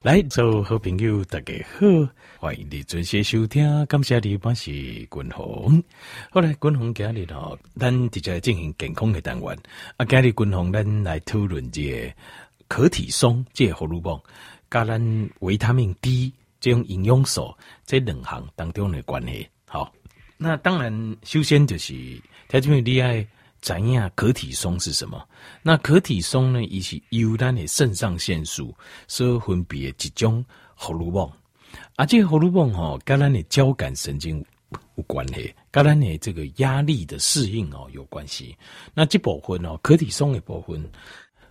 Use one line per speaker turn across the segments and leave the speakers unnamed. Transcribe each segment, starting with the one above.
来，做好朋友，大家好，欢迎你准时收听。感谢你，我是君宏。好来，君宏今日哦，咱直接进行健康的单元。啊，今日君宏咱来讨论这个可体松，这个荷尔蒙，跟咱维他命 D 这种营养素这两项当中的关系。好，那当然，首先就是条件厉害。怎样？可体松是什么？那可体松呢？伊是由咱的肾上腺素所分泌的一种荷尔蒙，啊，这个荷尔蒙吼，跟咱的交感神经有关系，跟咱的这个压力的适应哦有关系。那这部分哦，可体松的部分，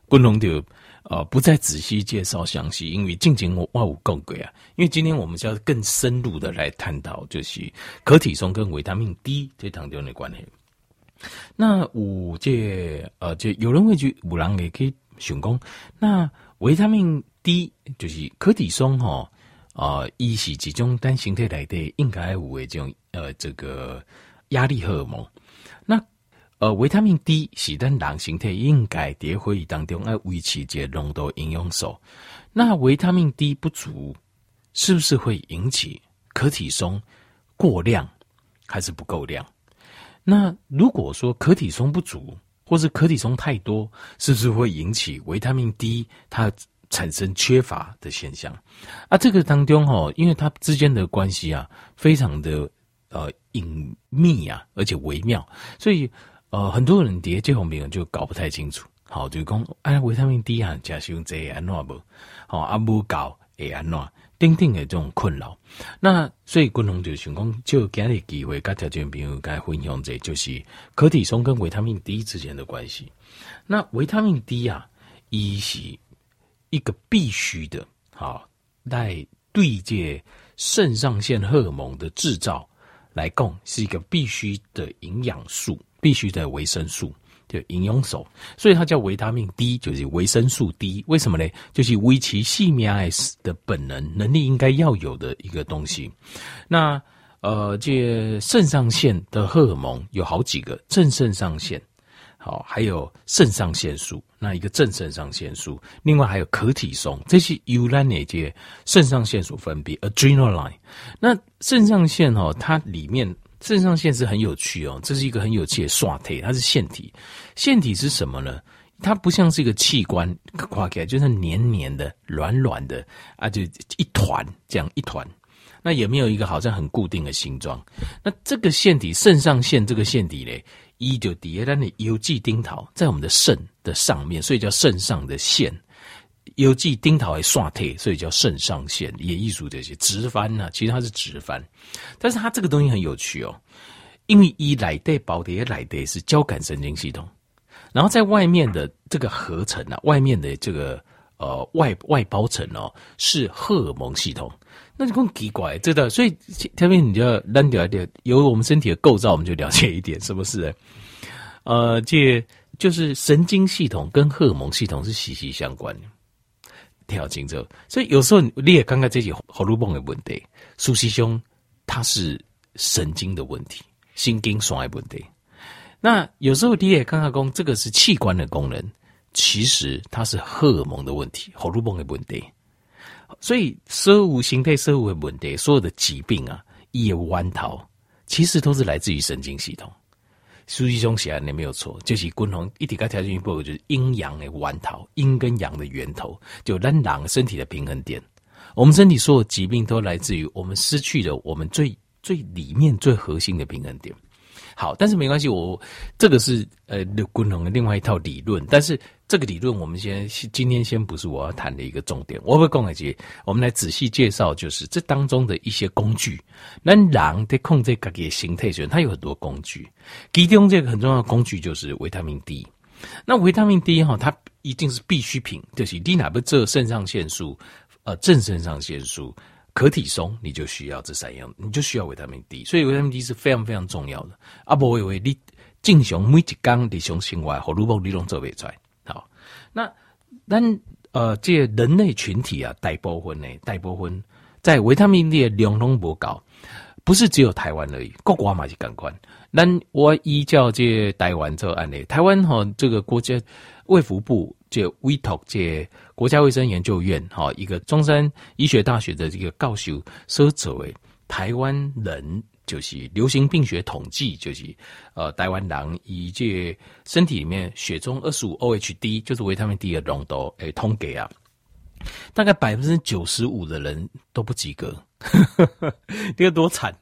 不能就呃不再仔细介绍详细，因为静静我我有讲过啊。因为今天我们是要更深入的来探讨，就是可体松跟维他命 D 这当中的关系。那五这呃，就有人会去五郎也可以选功。那维他命 D 就是可体松哈啊，一是集中单形态来的，应该有为这种呃这个压力荷尔蒙。那呃维他命 D 是单囊形态，应该在会议当中要维持这浓度营养素。那维他命 D 不足，是不是会引起可体松过量，还是不够量？那如果说可体松不足，或是可体松太多，是不是会引起维他命 D 它产生缺乏的现象？啊，这个当中哈，因为它之间的关系啊，非常的呃隐秘啊，而且微妙，所以呃很多人叠这方面就搞不太清楚。好，就讲哎，维他命 D 啊，假使用这安怎不？好，阿不搞会安怎？丁丁的这种困扰，那所以共同就想讲，就给你机会跟条件朋友该分享这，就是可体松跟维他命 D 之间的关系。那维他命 D 啊，一是一个必须的，好，来对接肾上腺荷尔蒙的制造来供，是一个必须的营养素，必须的维生素。就营养素，所以它叫维他命 D，就是维生素 D。为什么呢？就是维持细胞的本能能力应该要有的一个东西。那呃，这肾上腺的荷尔蒙有好几个，正肾上腺，好，还有肾上腺素。那一个正肾上腺素，另外还有可体松，这是由咱那些肾上腺素分泌 adrenaline。那肾上腺哦，它里面。肾上腺是很有趣哦，这是一个很有趣的刷体，它是腺体。腺体是什么呢？它不像是一个器官，挂起来就是黏黏的、软软的啊，就一团这样一团。那也没有一个好像很固定的形状。那这个腺体，肾上腺这个腺体嘞，一就底下它的邮寄丁桃在我们的肾的上面，所以叫肾上的腺。有寄丁桃还刷体，所以叫肾上腺，也艺术这些直翻呢，其实它是直翻，但是它这个东西很有趣哦，因为一来的包的来的是交感神经系统，然后在外面的这个合成啊，外面的这个呃外外包层哦是荷尔蒙系统，那就更奇怪，这个所以下面你就要扔掉一点，由我们身体的构造，我们就了解一点，是不是？呃，这就是神经系统跟荷尔蒙系统是息息相关的。跳进这，所以有时候你也看看这些荷尔蒙的问题，苏西兄他是神经的问题，心经衰的问题。那有时候你也看看讲这个是器官的功能，其实它是荷尔蒙的问题，荷尔蒙的问题。所以生物形态、生物的问题，所有的疾病啊，也弯头，其实都是来自于神经系统。书籍中写的没有错，就是共同一体该条件一部就是阴阳的源头，阴跟阳的源头，就让人身体的平衡点。我们身体所有疾病都来自于我们失去了我们最最里面最核心的平衡点。好，但是没关系，我这个是呃共同的另外一套理论，但是。这个理论，我们先今天先不是我要谈的一个重点。我会讲一些，我们来仔细介绍，就是这当中的一些工具。那狼在控制自己的形态时，它有很多工具。其中这个很重要的工具就是维他命 D。那维他命 D 哈，它一定是必需品，就是你哪不这肾上腺素、呃正肾上腺素、可体松，你就需要这三样，你就需要维他命 D。所以维他命 D 是非常非常重要的。啊，不会为你正常每一天日常生活，和如果你拢做不出来。好那但呃，这、人类群体啊，大部分呢，大部分在维他命 D 的量都不高，不是只有台湾而已，各国嘛是感官。那我依照这台湾这案例，台湾哈这个国家卫福部这 WITO 这国家卫生研究院哈，一个中山医学大学的这个教授所做的台湾人就是流行病学统计，就是呃台湾人以这身体里面血中二十五 OHD 就是维他命 D 的浓度诶通给啊，大概百分之九十五的人都不及格，这个多惨！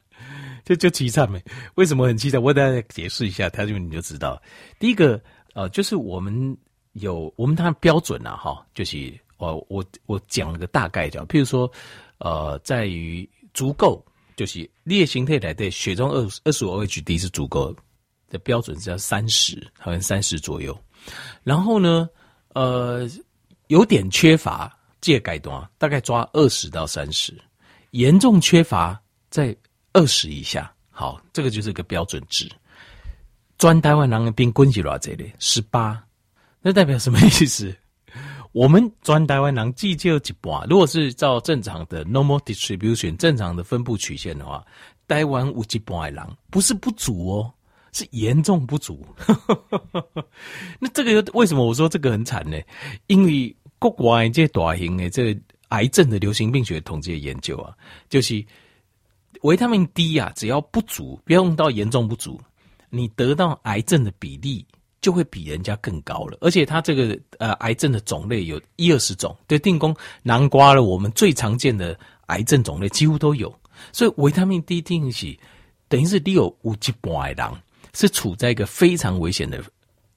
就就凄惨没？为什么很凄惨？我给大家解释一下，他就你就知道。第一个，呃，就是我们有我们当然标准呐，哈，就是我我我讲了个大概讲，譬如说，呃，在于足够，就是列形态来的血中二二十五 OHD 是足够的标准，是要三十，好像三十左右。然后呢，呃，有点缺乏，借改段，大概抓二十到三十，严重缺乏在。二十以下，好，这个就是个标准值。专台湾人的兵滚起来这里十八，那代表什么意思？我们专台湾人计就一半。如果是照正常的 normal distribution 正常的分布曲线的话，台湾有一半的人不是不足哦，是严重不足。那这个为什么我说这个很惨呢？因为国外这大型的这个癌症的流行病学统计研究啊，就是。维他命 D 啊，只要不足，不要用到严重不足，你得到癌症的比例就会比人家更高了。而且它这个呃癌症的种类有一二十种，对，定功南瓜了，我们最常见的癌症种类几乎都有。所以维他命 D 定起，等于是你有五级半的人是处在一个非常危险的。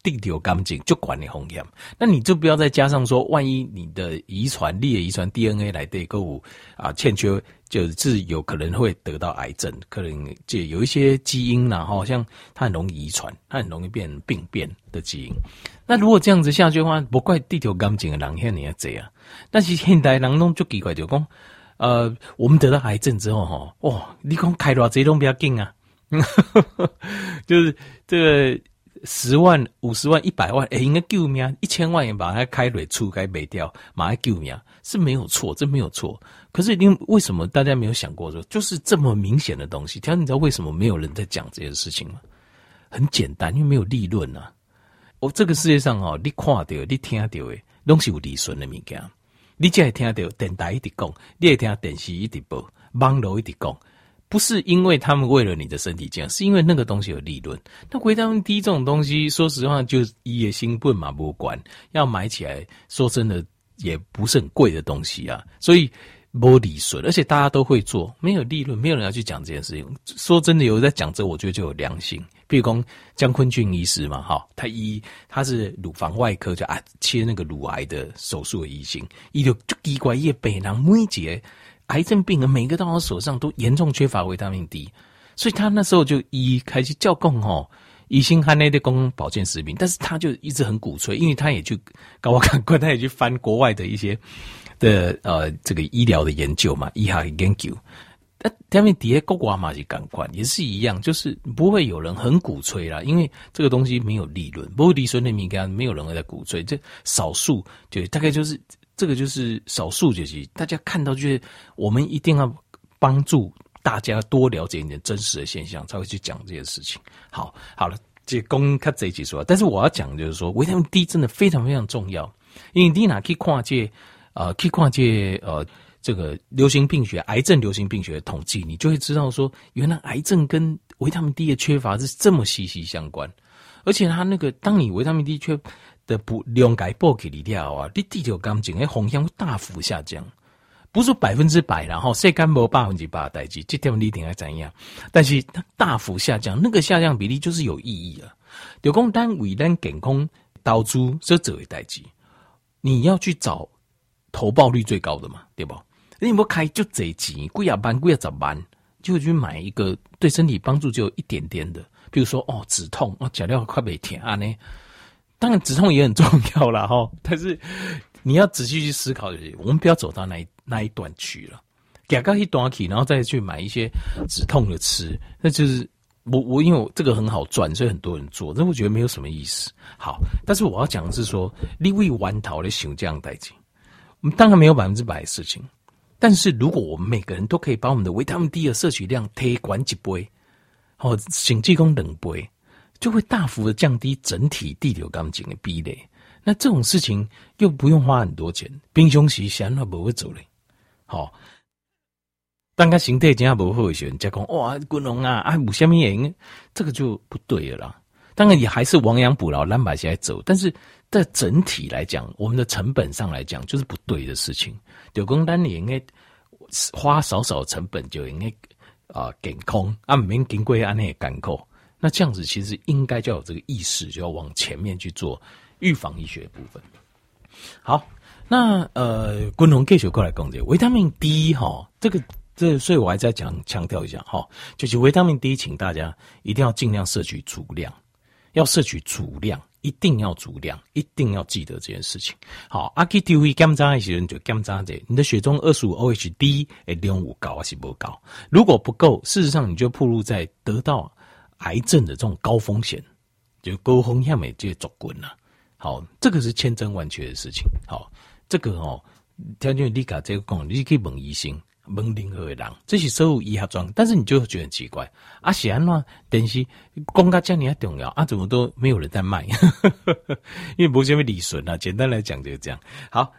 地球干净就管你红险，那你就不要再加上说，万一你的遗传、你的遗传 DNA 来对购物啊欠缺，就是有可能会得到癌症，可能就有一些基因然后像它很容易遗传，它很容易变病变的基因。那如果这样子下去的话，不怪地球干净的人现在也这样。但是现代人拢就奇怪，就讲呃，我们得到癌症之后哈，哇，你讲开多少这种比较紧啊，就是这个。十万、五十万、一百万，哎、应该救命！一千万也把它开蕊出该没掉，马上救命是没有错，这没有错。可是，因为什么大家没有想过说，就是这么明显的东西，条你知道为什么没有人在讲这件事情吗？很简单，因为没有利润啊。哦，这个世界上哦，你看到、你听到的，拢是有利润的物件。你只会听到电台一直讲，你会听电视一直播，网络一直讲。不是因为他们为了你的身体健康，是因为那个东西有利润。那维他命 D 这种东西，说实话就一夜兴奋嘛，不管要买起来，说真的也不是很贵的东西啊。所以没利润，而且大家都会做，没有利润，没有人要去讲这件事情。说真的，有人在讲这，我觉得就有良心。譬如说江坤俊医师嘛，哈，他医他是乳房外科，就啊切那个乳癌的手术的医生，伊就就奇怪伊病人每节。癌症病人每个到他手上都严重缺乏维他命 D，所以他那时候就一开始叫供吼，以心含内的供保健食品，但是他就一直很鼓吹，因为他也去搞我看过，他也去翻国外的一些的呃这个医疗的研究嘛，医学研究。那他们底下国外嘛是感官也是一样，就是不会有人很鼓吹啦，因为这个东西没有利润，不会利润的敏感没有人会在鼓吹，这少数就大概就是。这个就是少数就是大家看到，就是我们一定要帮助大家多了解一点真实的现象，才会去讲这件事情。好，好了，这公开这一集说，但是我要讲就是说，维他命 D 真的非常非常重要，因为你哪可以跨界，呃，可以跨界，呃，这个流行病学、癌症流行病学的统计，你就会知道说，原来癌症跟维他命 D 的缺乏是这么息息相关，而且它那个，当你维他命 D 缺。的不量改报给你掉啊，你地球干净，的风险会大幅下降，不是百分之百，然后谁干没百分之百的代志，这点你一定要怎样？但是它大幅下降，那个下降比例就是有意义了。就讲单为单健康导出这这为代志，你要去找投报率最高的嘛，对不？你不开就这钱，贵啊万贵啊十万，就去买一个对身体帮助就有一点点的，比如说哦止痛哦，假料快被甜啊呢。当然止痛也很重要啦 齁，但是你要仔细去思考，就是我们不要走到那一那一段去了，给刚一段起，然后再去买一些止痛的吃，那就是我我因为我这个很好赚，所以很多人做，但我觉得没有什么意思。好，但是我要讲的是说，你为完逃的熊这样代金，我们当然没有百分之百的事情，但是如果我们每个人都可以把我们的维他命 D 的摄取量推管几杯，哦，甚至讲两杯。就会大幅的降低整体地球钢筋的壁垒，那这种事情又不用花很多钱，兵凶时想都不会走嘞。好，当个形态真不好的时候，人家讲哇，滚龙啊，啊，有虾米原因，这个就不对了啦。当然，你还是亡羊补牢，蓝把起来走。但是在整体来讲，我们的成本上来讲，就是不对的事情。就讲咱应该花少少成本就应该啊，减空啊，免经过安内干扣。那这样子其实应该就要有这个意识，就要往前面去做预防医学部分。好，那呃，滚龙继续过来讲这个维他命 D 哈，这个这个，所以我还在讲强调一下哈，就是维他命 D，请大家一定要尽量摄取足量。要摄取足量，一定要足量，一定要记得这件事情。好，阿基丢一检查一些人就检查这，你的血中二十五 OH 低，诶，量五高还是不高？如果不够，事实上你就暴露在得到癌症的这种高风险，就高风险美就足滚了。好，这个是千真万确的事情。好，这个哦，条件你讲这个讲，你可以问医生。问任何的人，这是所有医学装，但是你就会觉得很奇怪，啊，是安怎？但是讲到这样重要啊，怎么都没有人在卖？因为不是因为利润啊，简单来讲就是这样。好，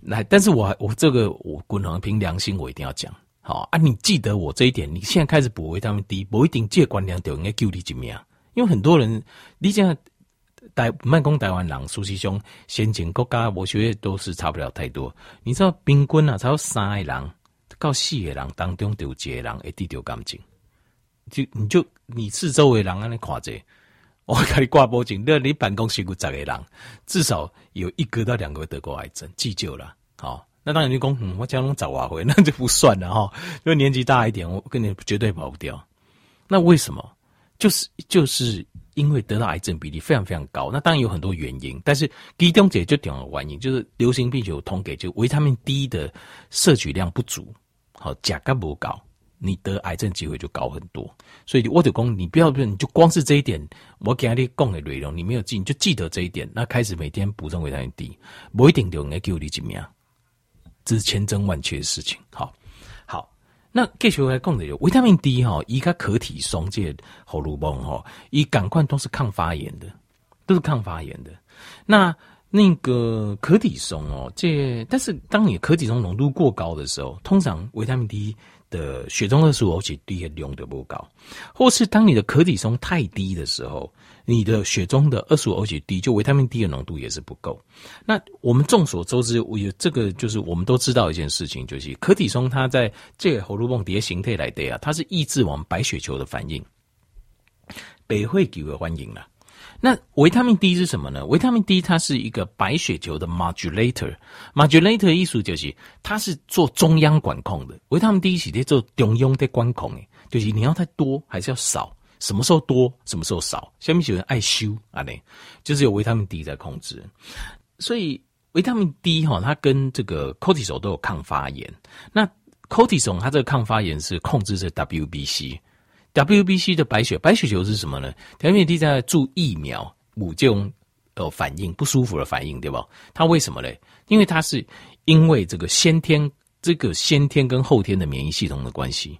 来，但是我我这个我滚龙凭良心，我一定要讲。好啊，你记得我这一点，你现在开始补维他命 D，不一定这个观念就应该救你一命。因为很多人，你讲台慢工台湾人，苏西兄先进国家，我觉得都是差不了太多。你知道平均啊，才有三个人。到四个人当中，就有一个人会得到癌症，就你就你四周围人安尼看着，我给你挂报警，那你办公室有十个人，至少有一个到两个得过癌症，急救了。好，那当然你讲，嗯，我家中早晚会，那就不算了哈。因为年纪大一点，我跟你绝对跑不掉。那为什么？就是就是因为得到癌症比例非常非常高。那当然有很多原因，但是其中解就点个原因，就是流行病学有统计，就维他命 D 的摄取量不足。好，价格不高，你得癌症机会就高很多。所以我就讲，你不要不，你就光是这一点，我给你讲的内容，你没有记，你就记得这一点。那开始每天补充维他命 D，不一定就能救你一命，这是千真万确的事情。好，好，那继续来讲的有维他命 D 哈，一个可体松这喉咙泵哈，一感官都是抗发炎的，都是抗发炎的。那那个可体松哦，这但是当你可体松浓度过高的时候，通常维他命 D 的血中二十五 OH 的量都不高，或是当你的可体松太低的时候，你的血中的二十五 OH 低，就维他命 D 的浓度也是不够。那我们众所周知，我有这个就是我们都知道一件事情，就是可体松它在这个喉咙泵叠形态来的啊，它是抑制我们白血球的反应，白血球的反应了。那维他命 D 是什么呢？维他命 D 它是一个白血球的 modulator，modulator 的意思就是它是做中央管控的。维他命 D 是在做中央的管控诶，就是你要太多还是要少，什么时候多，什么时候少。下面有人爱修啊嘞，就是有维他命 D 在控制。所以维他命 D 哈，它跟这个 cortisol 都有抗发炎。那 cortisol 它这个抗发炎是控制这 WBC。WBC 的白血白血球是什么呢？维他命 D 在注疫苗，有这种呃反应不舒服的反应，对吧？它为什么嘞？因为它是因为这个先天这个先天跟后天的免疫系统的关系，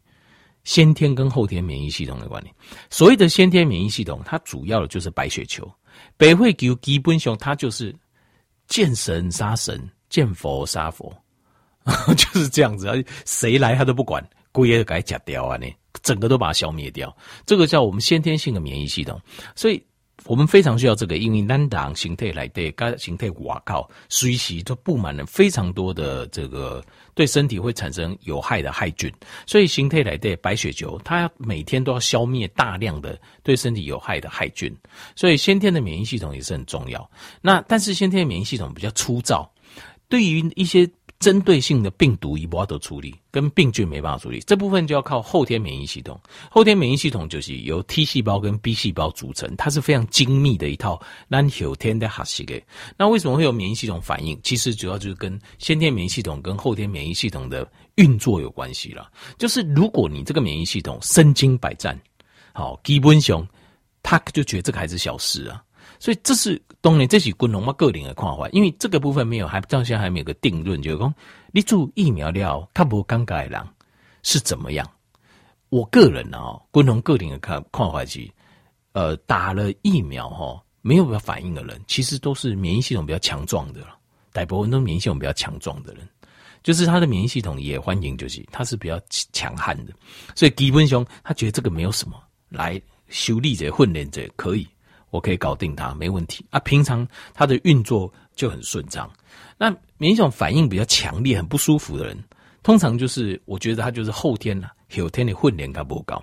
先天跟后天免疫系统的关系。所谓的先天免疫系统，它主要的就是白血球。白血球基本上它就是见神杀神，见佛杀佛，就是这样子啊，谁来他都不管。故意给它假掉啊！你，整个都把它消灭掉，这个叫我们先天性的免疫系统。所以我们非常需要这个，因为单档形态来对，该形态瓦靠，随时都布满了非常多的这个对身体会产生有害的害菌。所以形态来对白血球，它每天都要消灭大量的对身体有害的害菌。所以先天的免疫系统也是很重要。那但是先天的免疫系统比较粗糙，对于一些。针对性的病毒，一波都处理，跟病菌没办法处理，这部分就要靠后天免疫系统。后天免疫系统就是由 T 细胞跟 B 细胞组成，它是非常精密的一套难后天的哈西给。那为什么会有免疫系统反应？其实主要就是跟先天免疫系统跟后天免疫系统的运作有关系了。就是如果你这个免疫系统身经百战，好，基本上他就觉得这个还是小事啊。所以这是当然，这是滚龙嘛个人的看法，因为这个部分没有，还到现在还没有个定论，就是说你做疫苗了，他不尴尬的人是怎么样？我个人啊，滚龙个人的看看法是，呃，打了疫苗哈，没有反应的人，其实都是免疫系统比较强壮的了。大部分都免疫系统比较强壮的人，就是他的免疫系统也欢迎，就是他是比较强悍的。所以基本上他觉得这个没有什么，来修理者、训练者可以，我可以搞定他，没问题啊。平常他的运作就很顺畅。那免疫系统反应比较强烈、很不舒服的人，通常就是我觉得他就是后天了，后天的训练他不高。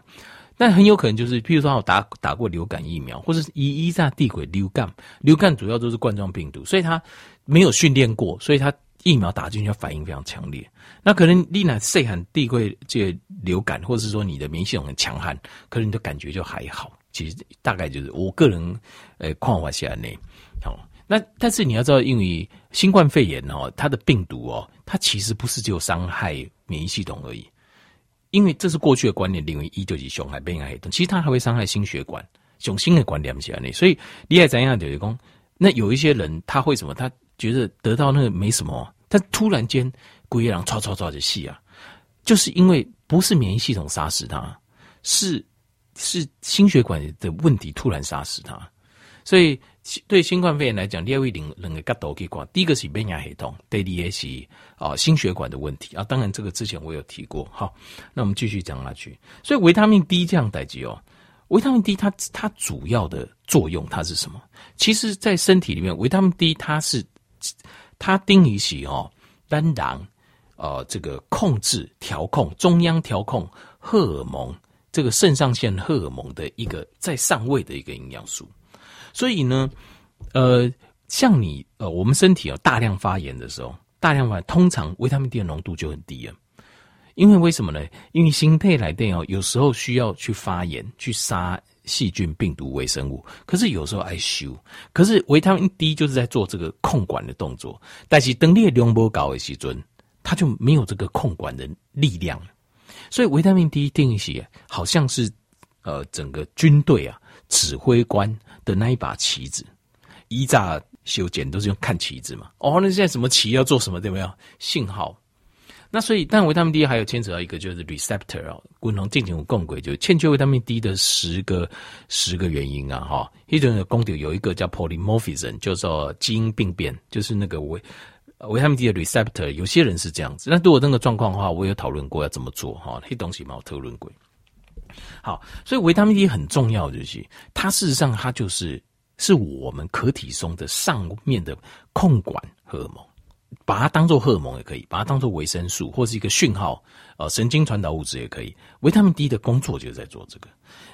但很有可能就是，譬如说，我打打过流感疫苗，或者是一一在地轨流感，流感主要都是冠状病毒，所以他没有训练过，所以他疫苗打进去反应非常强烈。那可能你那细汉地轨这流感，或者是说你的免疫系统很强悍，可能你的感觉就还好。其实大概就是我个人呃看法下来，好。那但是你要知道，因为新冠肺炎哦，它的病毒哦，它其实不是只有伤害免疫系统而已。因为这是过去的观念，认为一就是伤害免疫系统，其实它还会伤害心血管，从新的观念起来呢。所以你还怎样就是讲，那有一些人他会什么？他觉得得到那个没什么，但突然间鬼一样唰唰唰的戏啊，就是因为不是免疫系统杀死他，是是心血管的问题突然杀死他，所以。对新冠肺炎来讲，第二位两两个角度可以讲，第一个是免疫系统，第二个是啊心血管的问题啊。当然，这个之前我有提过。好，那我们继续讲下去。所以维他命 D 这样代志哦，维他命 D 它它主要的作用它是什么？其实，在身体里面，维他命 D 它是它定义起哦，单囊呃这个控制调控中央调控荷尔蒙这个肾上腺荷尔蒙的一个在上位的一个营养素。所以呢，呃，像你呃，我们身体有大量发炎的时候，大量发炎，通常维他命 D 的浓度就很低啊。因为为什么呢？因为心肺来电哦，有时候需要去发炎，去杀细菌、病毒、微生物，可是有时候爱修。可是维他命 D 就是在做这个控管的动作，但是等你的量不高的时候，它就没有这个控管的力量。所以维他命 D 定义起好像是呃，整个军队啊，指挥官。的那一把旗子，一炸修剪都是用看旗子嘛。哦，那现在什么旗要做什么，对不对？信号。那所以，但维他命 D 还有牵扯到一个就是 receptor 哦，共同进行共轨，就欠缺维他命 D 的十个十个原因啊，哈。一种的功底有一个叫 polymorphism，叫做基因病变，就是那个维维他命 D 的 receptor，有些人是这样子。那如果那个状况的话，我有讨论过要怎么做哈，那东西嘛，我讨论过。好，所以维他命 D 很重要，就是它事实上它就是是我们可体松的上面的控管荷尔蒙，把它当做荷尔蒙也可以，把它当做维生素或是一个讯号，呃，神经传导物质也可以。维他命 D 的工作就是在做这个。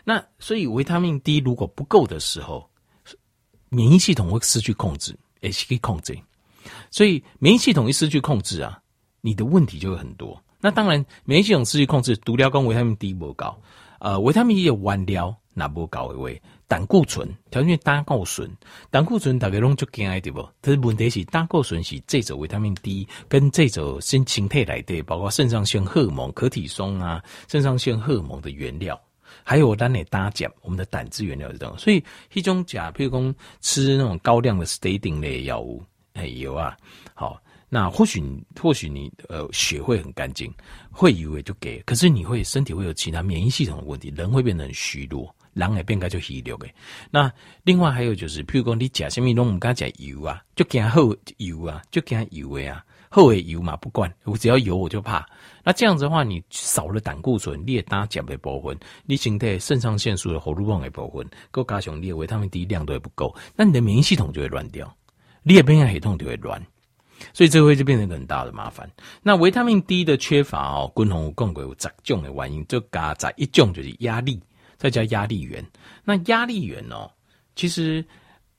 那所以维他命 D 如果不够的时候，免疫系统会失去控制，也是可以控制。所以免疫系统一失去控制啊，你的问题就会很多。那当然，免疫系统失去控制，毒疗跟维他命 D 不高。呃，维他命 D 有弯料，那不高的位，胆固醇条件胆固醇，胆固醇大概拢就惊对不？但是问题是胆固醇是这种维他命 D 跟这种新形态来的，包括肾上腺荷尔蒙、可体松啊，肾上腺荷尔蒙的原料，还有咱的胆碱，我们的胆汁原料这种。所以一种假，譬如说吃那种高量的 statin 类药物，哎有啊，好。那或许或许你呃血会很干净，会以为就给，可是你会身体会有其他免疫系统的问题，人会变得很虚弱，人也变该就虚弱的。那另外还有就是，譬如说你吃什么东西，我们刚才讲油啊，就惊好油啊，就惊油的啊，好的油嘛不管，我只要油我就怕。那这样子的话，你少了胆固醇，你也胆碱的部分，你身体肾上腺素的荷尔蒙的部分，够加上你的维他命 D 量都会不够，那你的免疫系统就会乱掉，你的免疫系统就会乱。所以这会就变成一个很大的麻烦。那维他命 D 的缺乏哦，共同共有十种的原因，就加在一种就是压力，再加压力源。那压力源哦，其实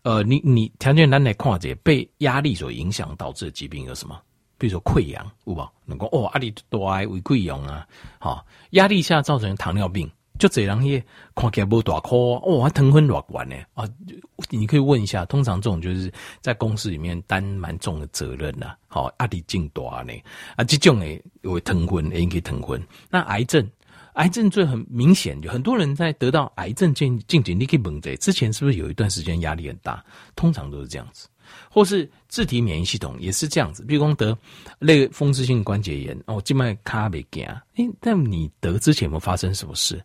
呃，你你条件单来看这被压力所影响导致的疾病有什么？比如说溃疡，有无？能够哦，压力大胃溃疡啊，好，压力下造成糖尿病。就这样看起来不大颗哦，还糖分偌悬呢啊！你可以问一下，通常这种就是在公司里面担蛮重的责任呐，好压力劲大呢啊！这种诶会糖分，也可以糖分。那癌症，癌症最很明显，有很多人在得到癌症进进去，你可以问这之前是不是有一段时间压力很大？通常都是这样子，或是自体免疫系统也是这样子，比如说得类风湿性关节炎哦，静脉卡没惊，诶，但你得之前有没有发生什么事？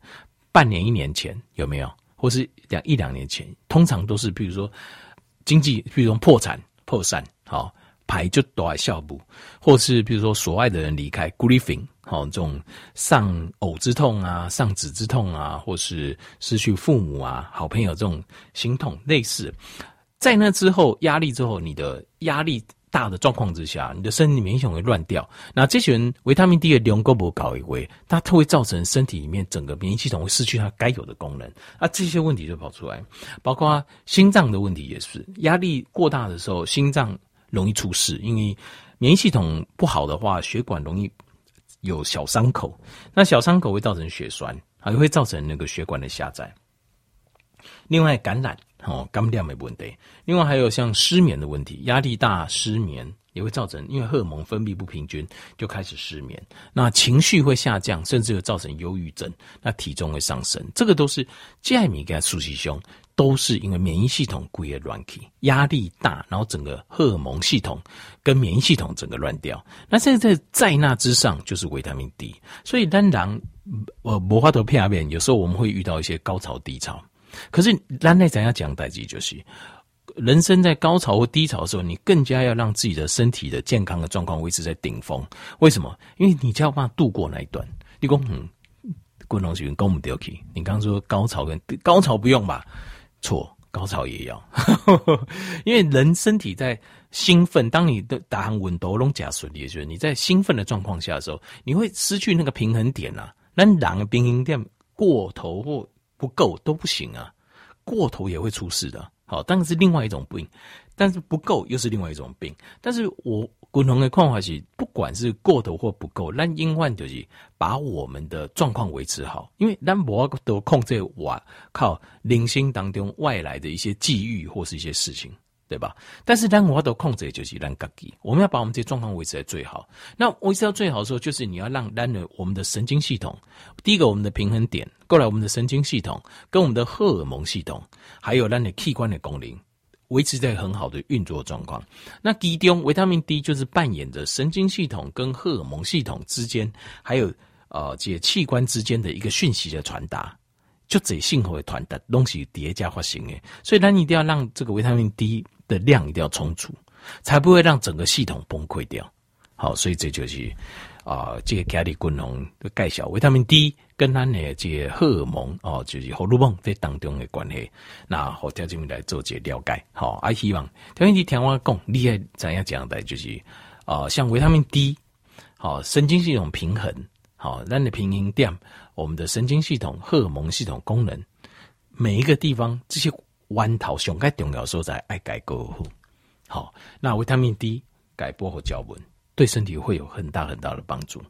半年一年前有没有？或是两一两年前，通常都是比如说经济，比如说破产、破产，好牌就倒在校部，或是比如说所爱的人离开，grieving，好这种丧偶之痛啊，丧子之痛啊，或是失去父母啊，好朋友这种心痛，类似，在那之后压力之后，你的压力。大的状况之下，你的身体免疫系统会乱掉。那这些人维他命 D 的量够不高一位，它会造成身体里面整个免疫系统会失去它该有的功能。啊，这些问题就跑出来，包括心脏的问题也是。压力过大的时候，心脏容易出事，因为免疫系统不好的话，血管容易有小伤口。那小伤口会造成血栓，还会造成那个血管的狭窄。另外，感染。哦，肝量没问题。另外还有像失眠的问题，压力大失眠也会造成，因为荷尔蒙分泌不平均就开始失眠。那情绪会下降，甚至会造成忧郁症。那体重会上升，这个都是艾米跟苏西兄都是因为免疫系统归也乱 key，，压力大，然后整个荷尔蒙系统跟免疫系统整个乱掉。那现在在在那之上就是维他命 D，所以当然呃，魔法头片面，有时候我们会遇到一些高潮低潮。可是，咱内怎样讲代志，就是人生在高潮或低潮的时候，你更加要让自己的身体的健康的状况维持在顶峰。为什么？因为你就要办法度过那一段。你讲，嗯，滚龙群攻不掉去。你刚刚说高潮跟高潮不用吧？错，高潮也要。因为人身体在兴奋，当你的打横稳都拢假顺利，就是你在兴奋的状况下的时候，你会失去那个平衡点啊。那两个平衡点过头或。不够都不行啊，过头也会出事的。好，但是另外一种病，但是不够又是另外一种病。但是我共同的看法是，不管是过头或不够，那因患就是把我们的状况维持好，因为咱无都控制我靠零星当中外来的一些际遇或是一些事情。对吧？但是当我都控制就是让自己，我们要把我们这状况维持在最好。那维持到最好的时候，就是你要让让的我们的神经系统，第一个我们的平衡点，过来我们的神经系统跟我们的荷尔蒙系统，还有让你器官的功能维持在很好的运作状况。那其中维他命 D 就是扮演着神经系统跟荷尔蒙系统之间，还有呃这些器官之间的一个讯息的传达。就这信号的传达东西叠加发行诶，所以咱一定要让这个维他命 D。的量一定要充足，才不会让整个系统崩溃掉。好，所以这就是啊、这个钙的功能的介绍，维他命 D 跟咱的这个荷尔蒙哦，就是荷尔蒙在当中的关系。那好，条件来做这个了解。好，啊，希望条件你听我讲，你也怎样讲的，就是啊、像维他命 D，好，神经系统平衡，好，咱的平衡点，我们的神经系统、荷尔蒙系统功能，每一个地方这些。弯头上该重要所在爱改过后，好，那维他命 D 改波和胶纹对身体会有很大很大的帮助。